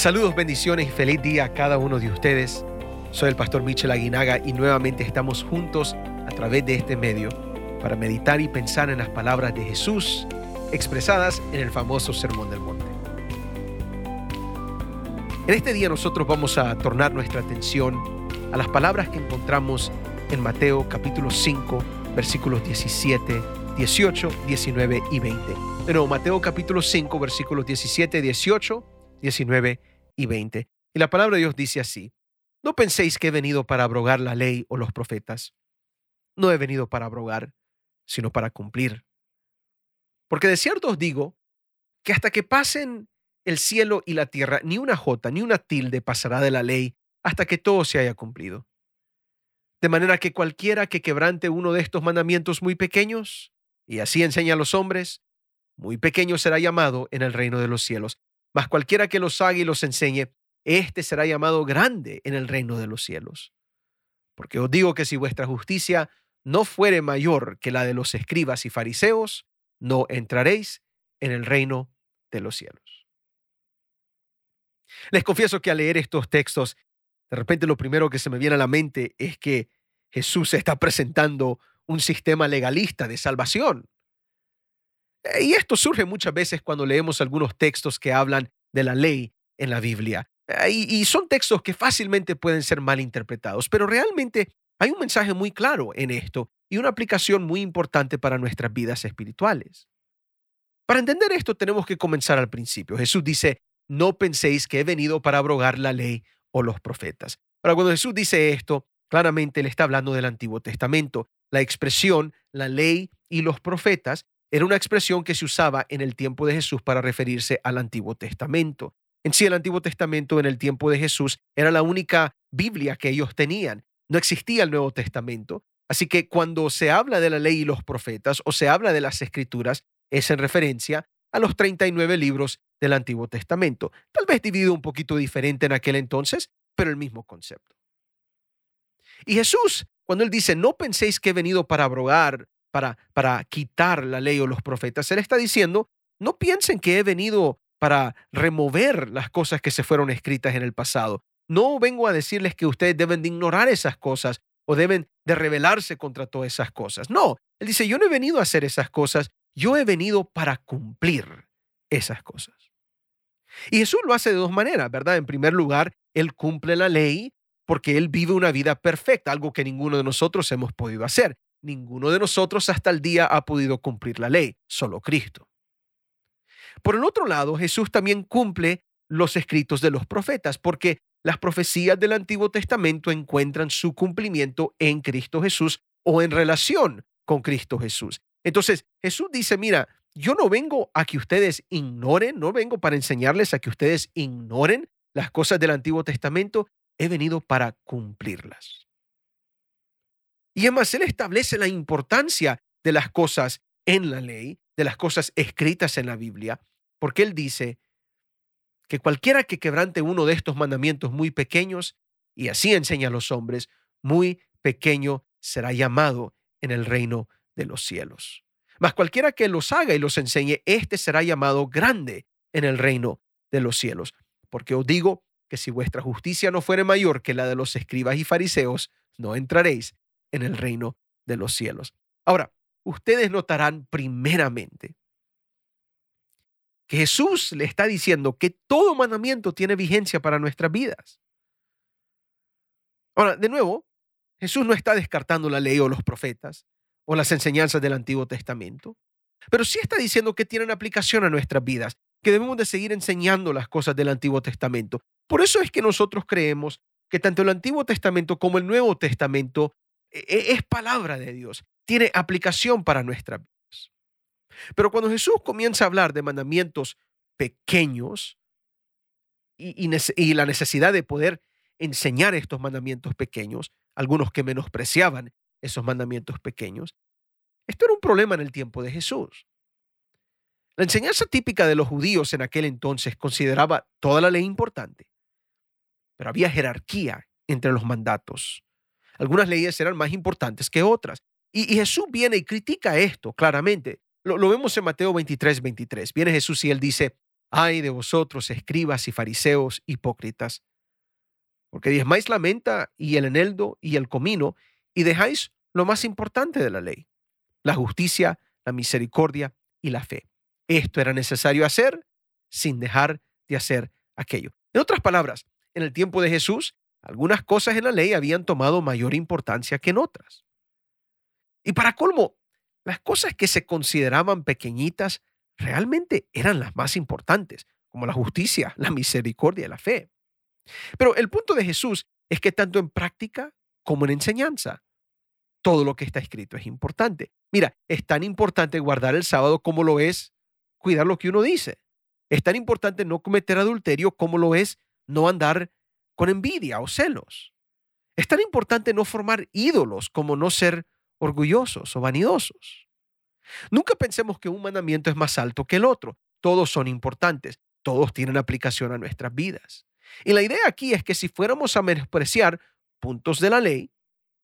Saludos, bendiciones y feliz día a cada uno de ustedes. Soy el pastor Michel Aguinaga y nuevamente estamos juntos a través de este medio para meditar y pensar en las palabras de Jesús expresadas en el famoso Sermón del Monte. En este día nosotros vamos a tornar nuestra atención a las palabras que encontramos en Mateo capítulo 5, versículos 17, 18, 19 y 20. De nuevo, Mateo capítulo 5, versículos 17, 18, 19 y 20. Y la palabra de Dios dice así, no penséis que he venido para abrogar la ley o los profetas. No he venido para abrogar, sino para cumplir. Porque de cierto os digo que hasta que pasen el cielo y la tierra, ni una jota, ni una tilde pasará de la ley hasta que todo se haya cumplido. De manera que cualquiera que quebrante uno de estos mandamientos muy pequeños, y así enseña a los hombres, muy pequeño será llamado en el reino de los cielos. Mas cualquiera que los haga y los enseñe, éste será llamado grande en el reino de los cielos. Porque os digo que si vuestra justicia no fuere mayor que la de los escribas y fariseos, no entraréis en el reino de los cielos. Les confieso que al leer estos textos, de repente lo primero que se me viene a la mente es que Jesús está presentando un sistema legalista de salvación. Eh, y esto surge muchas veces cuando leemos algunos textos que hablan de la ley en la Biblia. Eh, y, son textos que fácilmente pueden ser mal interpretados, pero realmente hay un mensaje muy claro en esto y una aplicación muy importante para nuestras vidas espirituales. Para entender esto tenemos que comenzar al principio. Jesús dice, no penséis que he venido para abrogar la ley o los profetas. Ahora, cuando Jesús dice esto, claramente le está hablando del Antiguo Testamento. La expresión, la ley y los profetas era una expresión que se usaba en el tiempo de Jesús para referirse al Antiguo Testamento. En sí, el Antiguo Testamento en el tiempo de Jesús era la única Biblia que ellos tenían. No existía el Nuevo Testamento. Así que cuando se habla de la ley y los profetas o se habla de las escrituras, es en referencia a los 39 libros del Antiguo Testamento. Tal vez dividido un poquito diferente en aquel entonces, pero el mismo concepto. Y Jesús, cuando él dice, no penséis que he venido para abrogar para, para quitar la ley o los profetas. Él está diciendo, no piensen que he venido para remover las cosas que se fueron escritas en el pasado. No vengo a decirles que ustedes deben de ignorar esas cosas o deben de rebelarse contra todas esas cosas. No, él dice, yo no he venido a hacer esas cosas, yo he venido para cumplir esas cosas. Y Jesús lo hace de dos maneras, ¿verdad? En primer lugar, él cumple la ley porque él vive una vida perfecta, algo que ninguno de nosotros hemos podido hacer. Ninguno de nosotros hasta el día ha podido cumplir la ley, solo Cristo. Por el otro lado, Jesús también cumple los escritos de los profetas, porque las profecías del Antiguo Testamento encuentran su cumplimiento en Cristo Jesús o en relación con Cristo Jesús. Entonces, Jesús dice, mira, yo no vengo a que ustedes ignoren, no vengo para enseñarles a que ustedes ignoren las cosas del Antiguo Testamento, he venido para cumplirlas. Y además, Él establece la importancia de las cosas en la ley, de las cosas escritas en la Biblia, porque Él dice que cualquiera que quebrante uno de estos mandamientos muy pequeños, y así enseña a los hombres, muy pequeño será llamado en el reino de los cielos. Mas cualquiera que los haga y los enseñe, éste será llamado grande en el reino de los cielos. Porque os digo que si vuestra justicia no fuere mayor que la de los escribas y fariseos, no entraréis en el reino de los cielos. Ahora, ustedes notarán primeramente que Jesús le está diciendo que todo mandamiento tiene vigencia para nuestras vidas. Ahora, de nuevo, Jesús no está descartando la ley o los profetas o las enseñanzas del Antiguo Testamento, pero sí está diciendo que tienen aplicación a nuestras vidas, que debemos de seguir enseñando las cosas del Antiguo Testamento. Por eso es que nosotros creemos que tanto el Antiguo Testamento como el Nuevo Testamento es palabra de Dios, tiene aplicación para nuestras vidas. Pero cuando Jesús comienza a hablar de mandamientos pequeños y, y la necesidad de poder enseñar estos mandamientos pequeños, algunos que menospreciaban esos mandamientos pequeños, esto era un problema en el tiempo de Jesús. La enseñanza típica de los judíos en aquel entonces consideraba toda la ley importante, pero había jerarquía entre los mandatos. Algunas leyes eran más importantes que otras. Y, Jesús viene y critica esto claramente. Lo, vemos en Mateo 23, 23. Viene Jesús y él dice, Ay de vosotros, escribas y fariseos hipócritas, porque diezmáis la menta y el eneldo y el comino, y dejáis lo más importante de la ley, la justicia, la misericordia y la fe. Esto era necesario hacer sin dejar de hacer aquello. En otras palabras, en el tiempo de Jesús, algunas cosas en la ley habían tomado mayor importancia que en otras. Y para colmo, las cosas que se consideraban pequeñitas realmente eran las más importantes, como la justicia, la misericordia y la fe. Pero el punto de Jesús es que tanto en práctica como en enseñanza, todo lo que está escrito es importante. Mira, es tan importante guardar el sábado como lo es cuidar lo que uno dice. Es tan importante no cometer adulterio como lo es no andar con envidia o celos. Es tan importante no formar ídolos como no ser orgullosos o vanidosos. Nunca pensemos que un mandamiento es más alto que el otro. Todos son importantes, todos tienen aplicación a nuestras vidas. Y la idea aquí es que si fuéramos a menospreciar puntos de la ley,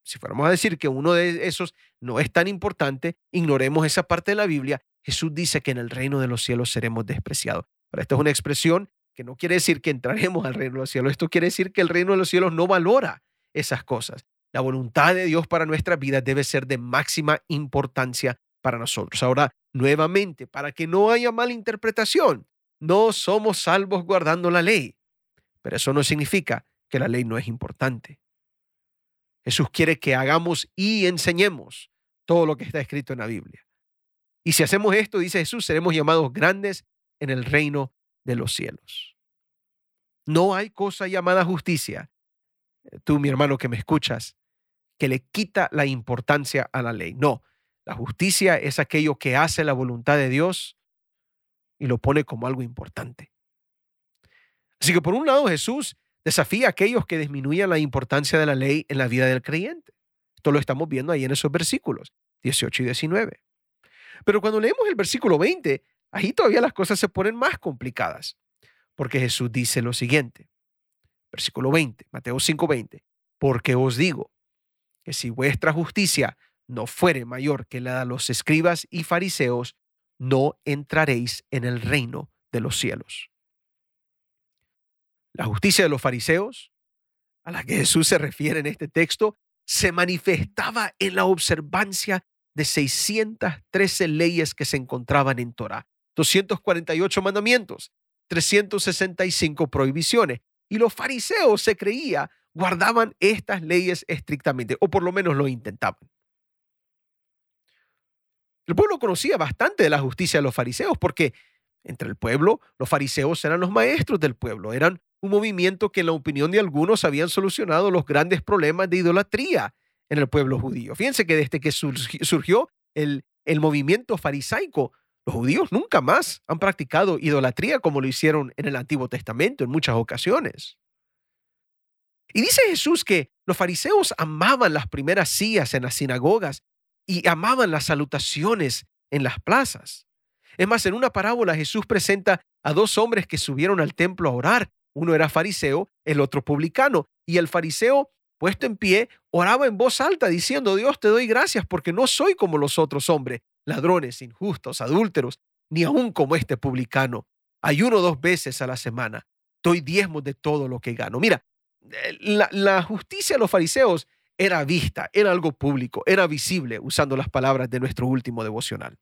si fuéramos a decir que uno de esos no es tan importante, ignoremos esa parte de la Biblia, Jesús dice que en el reino de los cielos seremos despreciados. Esta es una expresión que no quiere decir que entraremos al reino de los cielos, esto quiere decir que el reino de los cielos no valora esas cosas. La voluntad de Dios para nuestra vida debe ser de máxima importancia para nosotros. Ahora, nuevamente, para que no haya mala interpretación, no somos salvos guardando la ley, pero eso no significa que la ley no es importante. Jesús quiere que hagamos y enseñemos todo lo que está escrito en la Biblia. Y si hacemos esto, dice Jesús, seremos llamados grandes en el reino de los cielos. No hay cosa llamada justicia, tú mi hermano que me escuchas, que le quita la importancia a la ley. No, la justicia es aquello que hace la voluntad de Dios y lo pone como algo importante. Así que por un lado Jesús desafía a aquellos que disminuyan la importancia de la ley en la vida del creyente. Esto lo estamos viendo ahí en esos versículos 18 y 19. Pero cuando leemos el versículo 20, ahí todavía las cosas se ponen más complicadas, porque Jesús dice lo siguiente, versículo 20, Mateo 5, 20, porque os digo que si vuestra justicia no fuere mayor que la de los escribas y fariseos, no entraréis en el reino de los cielos. La justicia de los fariseos, a la que Jesús se refiere en este texto, se manifestaba en la observancia de 613 leyes que se encontraban en Torah, 248 mandamientos, 365 prohibiciones. Y los fariseos se creía guardaban estas leyes estrictamente, o por lo menos lo intentaban. El pueblo conocía bastante de la justicia de los fariseos porque entre el pueblo los fariseos eran los maestros del pueblo, eran un movimiento que en la opinión de algunos habían solucionado los grandes problemas de idolatría en el pueblo judío. Fíjense que desde que surgió el, el movimiento farisaico, los judíos nunca más han practicado idolatría como lo hicieron en el Antiguo Testamento en muchas ocasiones. Y dice Jesús que los fariseos amaban las primeras sillas en las sinagogas y amaban las salutaciones en las plazas. Es más, en una parábola Jesús presenta a dos hombres que subieron al templo a orar. Uno era fariseo, el otro publicano. Y el fariseo, puesto en pie, oraba en voz alta diciendo, Dios te doy gracias porque no soy como los otros hombres, ladrones, injustos, adúlteros, ni aún como este publicano. Ayuno dos veces a la semana. Doy diezmos de todo lo que gano. Mira, eh, la, la justicia de los fariseos era vista, era algo público, era visible, usando las palabras de nuestro último devocional.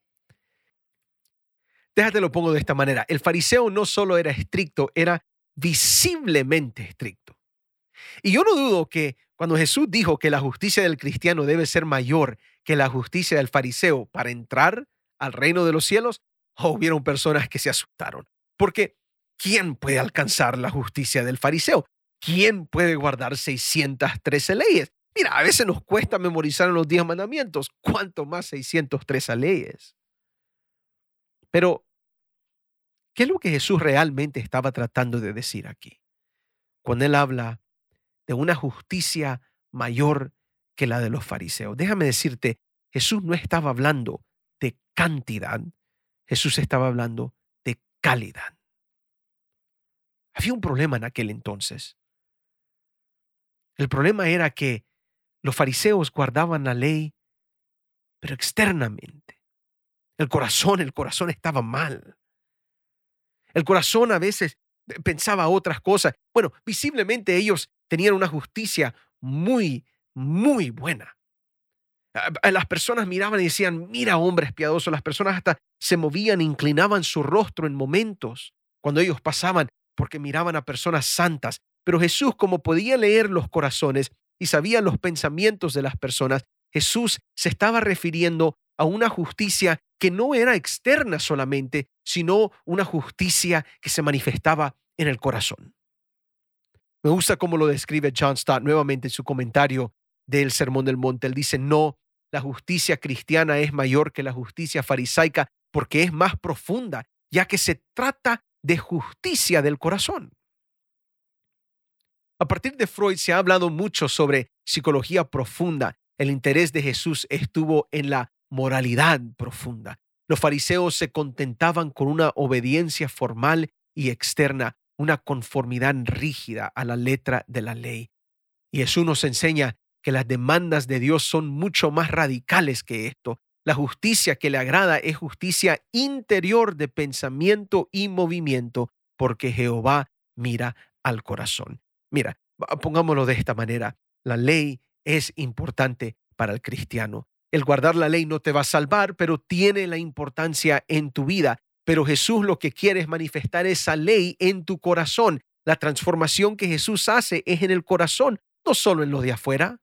Déjate lo pongo de esta manera. El fariseo no solo era estricto, era visiblemente estricto. Y yo no dudo que cuando Jesús dijo que la justicia del cristiano debe ser mayor que la justicia del fariseo para entrar al reino de los cielos, hubieron personas que se asustaron. Porque ¿quién puede alcanzar la justicia del fariseo? ¿Quién puede guardar 613 leyes? Mira, a veces nos cuesta memorizar los 10 mandamientos, cuánto más 603 leyes. Pero, ¿qué es lo que Jesús realmente estaba tratando de decir aquí? Cuando él habla de una justicia mayor que la de los fariseos. Déjame decirte, Jesús no estaba hablando de cantidad, Jesús estaba hablando de calidad. Había un problema en aquel entonces. El problema era que los fariseos guardaban la ley, pero externamente. El corazón, el corazón estaba mal. El corazón a veces pensaba otras cosas. Bueno, visiblemente ellos tenían una justicia muy, muy buena. Las personas miraban y decían, mira hombres piadosos, las personas hasta se movían, inclinaban su rostro en momentos cuando ellos pasaban porque miraban a personas santas. Pero Jesús, como podía leer los corazones y sabía los pensamientos de las personas, Jesús se estaba refiriendo a una justicia que no era externa solamente, sino una justicia que se manifestaba en el corazón. Me gusta cómo lo describe John Stott nuevamente en su comentario del Sermón del Monte. Él dice, no, la justicia cristiana es mayor que la justicia farisaica porque es más profunda, ya que se trata de justicia del corazón. A partir de Freud se ha hablado mucho sobre psicología profunda. El interés de Jesús estuvo en la moralidad profunda. Los fariseos se contentaban con una obediencia formal y externa, una conformidad rígida a la letra de la ley. Y Jesús nos enseña que las demandas de Dios son mucho más radicales que esto. La justicia que le agrada es justicia interior de pensamiento y movimiento, porque Jehová mira al corazón. Mira, pongámoslo de esta manera, la ley es importante para el cristiano. El guardar la ley no te va a salvar, pero tiene la importancia en tu vida. Pero Jesús lo que quiere es manifestar esa ley en tu corazón. La transformación que Jesús hace es en el corazón, no solo en lo de afuera.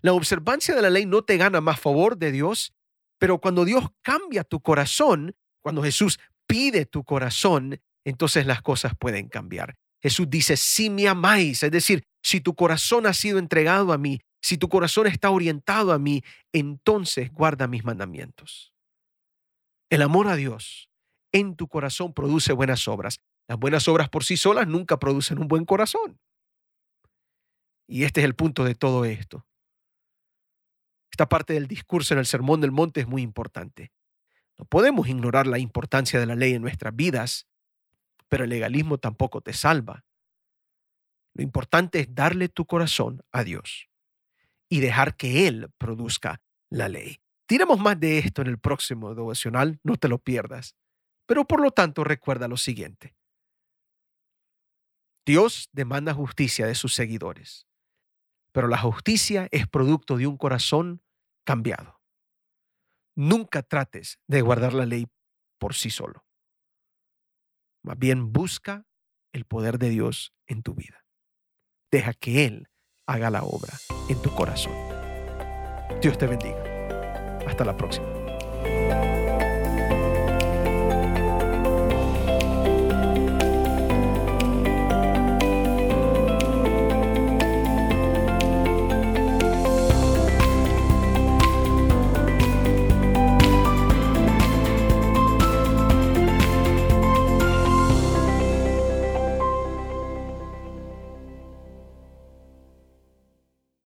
La observancia de la ley no te gana más favor de Dios, pero cuando Dios cambia tu corazón, cuando Jesús pide tu corazón, entonces las cosas pueden cambiar. Jesús dice, si me amáis, es decir, si tu corazón ha sido entregado a mí, si tu corazón está orientado a mí, entonces guarda mis mandamientos. El amor a Dios en tu corazón produce buenas obras. Las buenas obras por sí solas nunca producen un buen corazón. Y este es el punto de todo esto. Esta parte del discurso en el Sermón del Monte es muy importante. No podemos ignorar la importancia de la ley en nuestras vidas, pero el legalismo tampoco te salva. Lo importante es darle tu corazón a Dios y dejar que Él produzca la ley. Tiremos más de esto en el próximo devocional, no te lo pierdas. Pero por lo tanto recuerda lo siguiente. Dios demanda justicia de sus seguidores, pero la justicia es producto de un corazón cambiado. Nunca trates de guardar la ley por sí solo. Más bien busca el poder de Dios en tu vida. Deja que Él haga la obra en tu corazón. Dios te bendiga. Hasta la próxima.